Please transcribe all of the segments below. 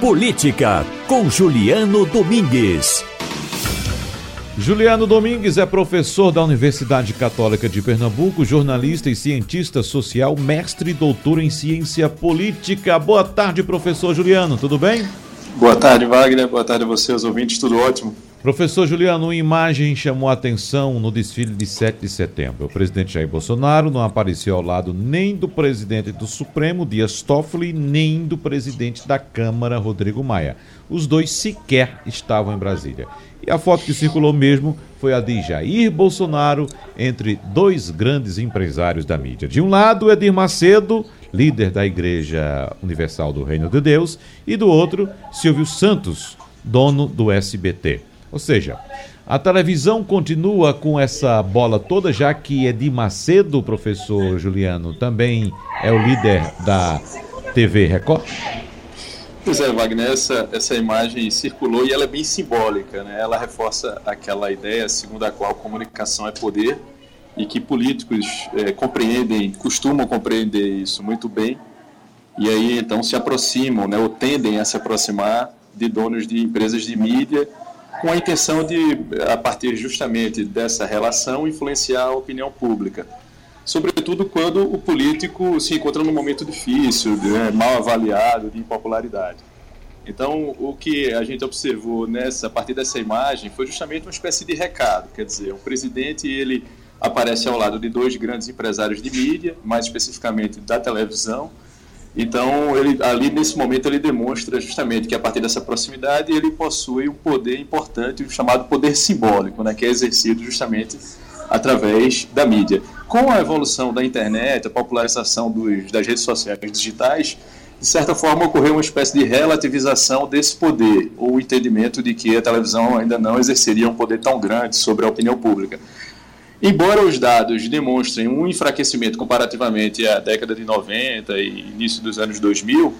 Política, com Juliano Domingues. Juliano Domingues é professor da Universidade Católica de Pernambuco, jornalista e cientista social, mestre e doutor em ciência política. Boa tarde, professor Juliano, tudo bem? Boa tarde, Wagner. Boa tarde a você, os ouvintes, tudo ótimo. Professor Juliano, uma imagem chamou a atenção no desfile de 7 de setembro. O presidente Jair Bolsonaro não apareceu ao lado nem do presidente do Supremo, Dias Toffoli, nem do presidente da Câmara, Rodrigo Maia. Os dois sequer estavam em Brasília. E a foto que circulou mesmo foi a de Jair Bolsonaro entre dois grandes empresários da mídia. De um lado, Edir Macedo, líder da Igreja Universal do Reino de Deus, e do outro, Silvio Santos, dono do SBT. Ou seja, a televisão continua com essa bola toda, já que Edir Macedo, professor Juliano, também é o líder da TV Record? Pois é, Wagner, essa, essa imagem circulou e ela é bem simbólica, né? Ela reforça aquela ideia segundo a qual comunicação é poder e que políticos é, compreendem, costumam compreender isso muito bem e aí então se aproximam, né, ou tendem a se aproximar de donos de empresas de mídia com a intenção de, a partir justamente dessa relação, influenciar a opinião pública. Sobretudo quando o político se encontra num momento difícil, né, mal avaliado, de impopularidade. Então, o que a gente observou nessa, a partir dessa imagem foi justamente uma espécie de recado. Quer dizer, o presidente ele aparece ao lado de dois grandes empresários de mídia, mais especificamente da televisão, então, ele, ali nesse momento, ele demonstra justamente que a partir dessa proximidade ele possui um poder importante, o chamado poder simbólico, né, que é exercido justamente através da mídia. Com a evolução da internet, a popularização dos, das redes sociais digitais, de certa forma ocorreu uma espécie de relativização desse poder, ou o entendimento de que a televisão ainda não exerceria um poder tão grande sobre a opinião pública. Embora os dados demonstrem um enfraquecimento comparativamente à década de 90 e início dos anos 2000,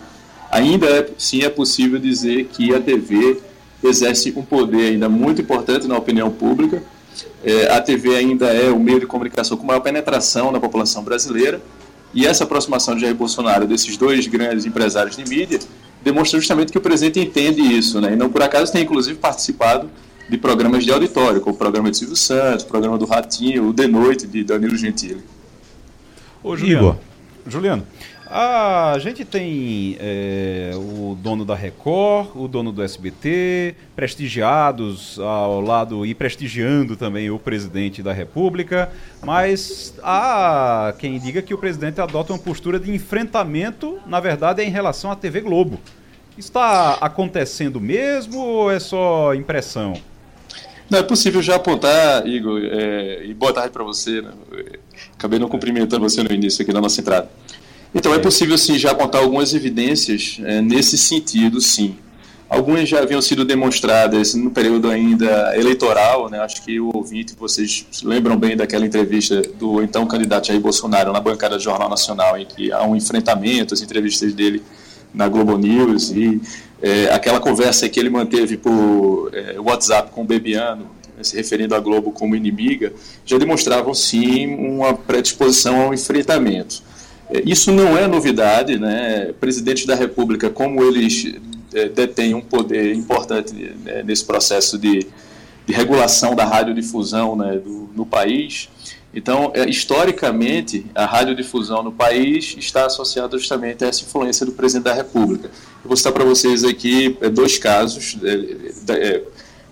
ainda é, sim é possível dizer que a TV exerce um poder ainda muito importante na opinião pública. É, a TV ainda é o meio de comunicação com maior penetração na população brasileira. E essa aproximação de Jair Bolsonaro desses dois grandes empresários de mídia demonstra justamente que o presidente entende isso, né? E não por acaso tem inclusive participado de programas de auditório, como o programa de Silvio Santos, o programa do Ratinho, o De Noite, de Danilo Gentili. Ô, Juliano, Igor. Juliano, a gente tem é, o dono da Record, o dono do SBT, prestigiados ao lado e prestigiando também o presidente da República, mas há quem diga que o presidente adota uma postura de enfrentamento, na verdade, é em relação à TV Globo. Está acontecendo mesmo ou é só impressão? Não, é possível já apontar, Igor, é, e boa tarde para você. Né? Acabei não cumprimentando você no início aqui da nossa entrada. Então, é possível sim já apontar algumas evidências é, nesse sentido, sim. Algumas já haviam sido demonstradas no período ainda eleitoral, né? acho que o ouvinte, vocês lembram bem daquela entrevista do então candidato Jair Bolsonaro na bancada do Jornal Nacional, em que há um enfrentamento, as entrevistas dele na Globo News e é, aquela conversa que ele manteve por é, WhatsApp com o Bebiano, se referindo à Globo como inimiga, já demonstravam sim uma predisposição ao enfrentamento. É, isso não é novidade, né? Presidentes da República, como eles é, detêm um poder importante né, nesse processo de, de, regulação da radiodifusão né, do, no país, então, é, historicamente, a radiodifusão no país está associada justamente a essa influência do presidente da República. Eu vou citar para vocês aqui é, dois casos é,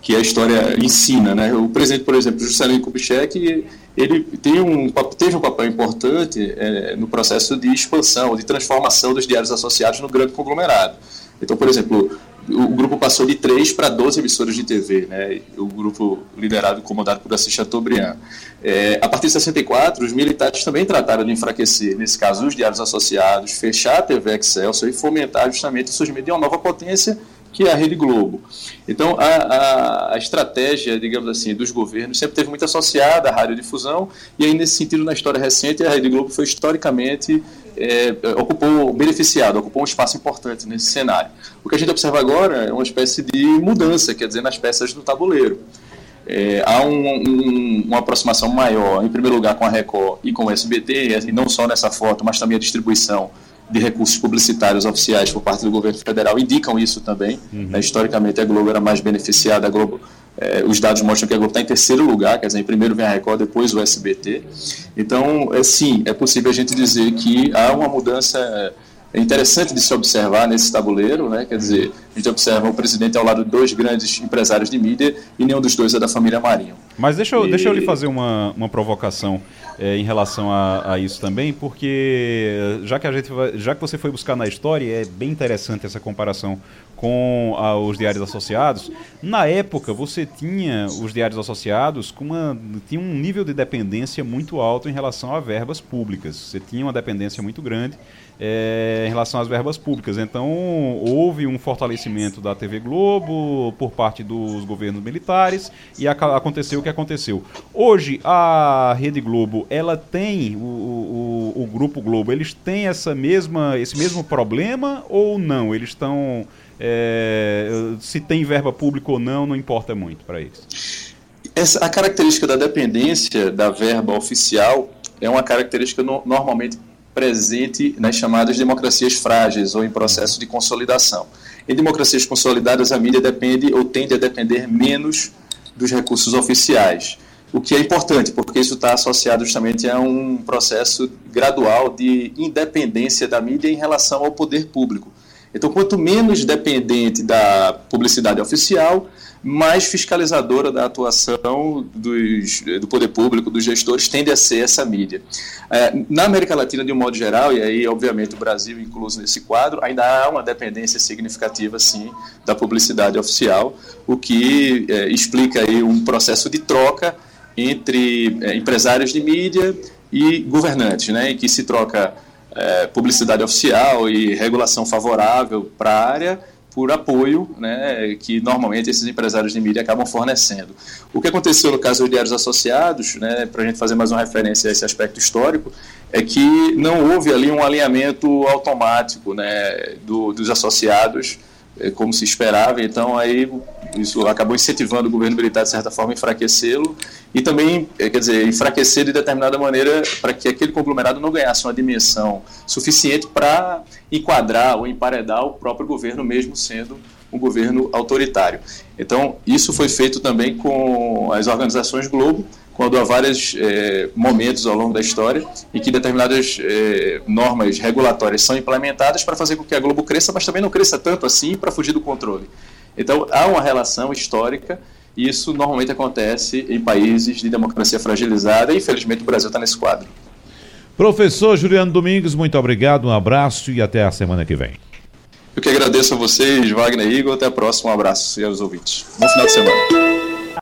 que a história ensina. Né? O presidente, por exemplo, Juscelino Kubitschek, ele tem um, teve um papel importante no processo de expansão, de transformação dos diários associados no grande conglomerado. Então, por exemplo, o grupo passou de 3 para 12 emissoras de TV, né? o grupo liderado e comandado por Assis Chateaubriand. É, a partir de 64, os militares também trataram de enfraquecer, nesse caso, os diários associados, fechar a TV Excelsior e fomentar justamente o surgimento de uma nova potência que é a Rede Globo. Então, a, a, a, estratégia, digamos assim, dos governos sempre teve muito associada à radiodifusão, e aí, nesse sentido, na história recente, a Rede Globo foi historicamente é, ocupou, beneficiado, ocupou um espaço importante nesse cenário. O que a gente observa agora é uma espécie de mudança, quer dizer, nas peças do tabuleiro. É, há um, um, uma aproximação maior, em primeiro lugar, com a Record e com o SBT, e não só nessa foto, mas também a distribuição de recursos publicitários oficiais por parte do governo federal indicam isso também. Uhum. Né, historicamente, a Globo era mais beneficiada, a Globo é, os dados mostram que a Globo está em terceiro lugar, quer dizer, em primeiro vem a Record, depois o SBT. Então, é, sim, é possível a gente dizer que há uma mudança é, interessante de se observar nesse tabuleiro, né? quer dizer, a gente observa o presidente ao lado de dois grandes empresários de mídia e nenhum dos dois é da família Marinho. Mas deixa eu, e... deixa eu lhe fazer uma, uma provocação é, em relação a, a, isso também, porque já que, a gente vai, já que você foi buscar na história, é bem interessante essa comparação com a, os diários associados. Na época, você tinha os diários associados com uma, tinha um nível de dependência muito alto em relação a verbas públicas. Você tinha uma dependência muito grande é, em relação às verbas públicas. Então, houve um fortalecimento da TV Globo por parte dos governos militares e aconteceu o que aconteceu. Hoje, a Rede Globo, ela tem, o, o, o Grupo Globo, eles têm essa mesma, esse mesmo problema ou não? Eles estão é, se tem verba pública ou não, não importa muito para eles. Essa, a característica da dependência da verba oficial é uma característica no, normalmente presente nas chamadas democracias frágeis ou em processo de consolidação. Em democracias consolidadas, a mídia depende ou tende a depender menos dos recursos oficiais, o que é importante, porque isso está associado justamente a um processo gradual de independência da mídia em relação ao poder público. Então, quanto menos dependente da publicidade oficial, mais fiscalizadora da atuação dos, do poder público, dos gestores, tende a ser essa mídia. É, na América Latina, de um modo geral, e aí, obviamente, o Brasil incluso nesse quadro, ainda há uma dependência significativa, sim, da publicidade oficial, o que é, explica aí um processo de troca entre é, empresários de mídia e governantes, né, em que se troca é, publicidade oficial e regulação favorável para a área por apoio né, que normalmente esses empresários de mídia acabam fornecendo. O que aconteceu no caso dos diários associados, né, para a gente fazer mais uma referência a esse aspecto histórico, é que não houve ali um alinhamento automático né, do, dos associados, como se esperava, então aí isso acabou incentivando o governo militar, de certa forma, a enfraquecê-lo e também, eh, quer dizer, enfraquecer de determinada maneira para que aquele conglomerado não ganhasse uma dimensão suficiente para enquadrar ou emparedar o próprio governo, mesmo sendo um governo autoritário. Então, isso foi feito também com as organizações Globo, quando há vários eh, momentos ao longo da história em que determinadas eh, normas regulatórias são implementadas para fazer com que a Globo cresça, mas também não cresça tanto assim para fugir do controle. Então, há uma relação histórica, e isso normalmente acontece em países de democracia fragilizada, e infelizmente o Brasil está nesse quadro. Professor Juliano Domingos, muito obrigado, um abraço e até a semana que vem. Eu que agradeço a vocês, Wagner e Igor. Até a próxima. Um abraço e aos ouvintes. Bom final de semana.